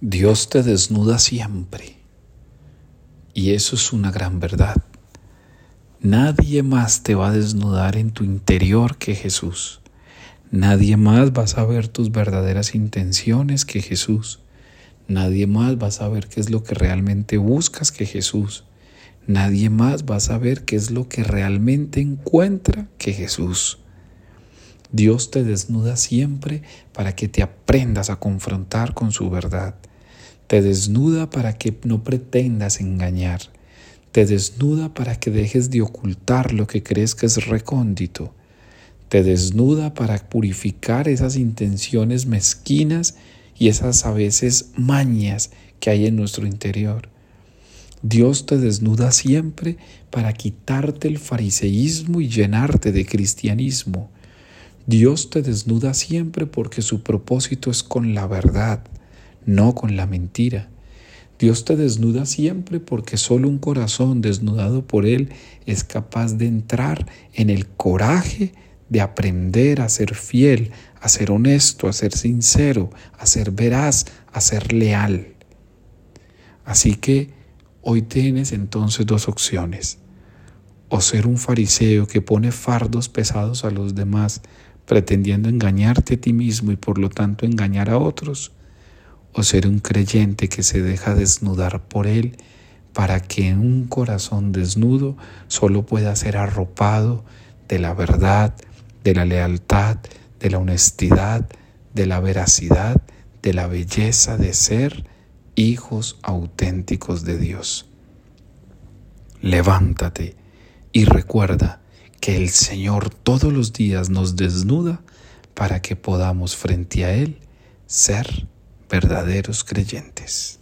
Dios te desnuda siempre. Y eso es una gran verdad. Nadie más te va a desnudar en tu interior que Jesús. Nadie más va a saber tus verdaderas intenciones que Jesús. Nadie más va a saber qué es lo que realmente buscas que Jesús. Nadie más va a saber qué es lo que realmente encuentra que Jesús. Dios te desnuda siempre para que te aprendas a confrontar con su verdad. Te desnuda para que no pretendas engañar. Te desnuda para que dejes de ocultar lo que crees que es recóndito. Te desnuda para purificar esas intenciones mezquinas y esas a veces mañas que hay en nuestro interior. Dios te desnuda siempre para quitarte el fariseísmo y llenarte de cristianismo. Dios te desnuda siempre porque su propósito es con la verdad no con la mentira. Dios te desnuda siempre porque solo un corazón desnudado por Él es capaz de entrar en el coraje de aprender a ser fiel, a ser honesto, a ser sincero, a ser veraz, a ser leal. Así que hoy tienes entonces dos opciones. O ser un fariseo que pone fardos pesados a los demás, pretendiendo engañarte a ti mismo y por lo tanto engañar a otros o ser un creyente que se deja desnudar por Él para que en un corazón desnudo solo pueda ser arropado de la verdad, de la lealtad, de la honestidad, de la veracidad, de la belleza de ser hijos auténticos de Dios. Levántate y recuerda que el Señor todos los días nos desnuda para que podamos frente a Él ser verdaderos creyentes.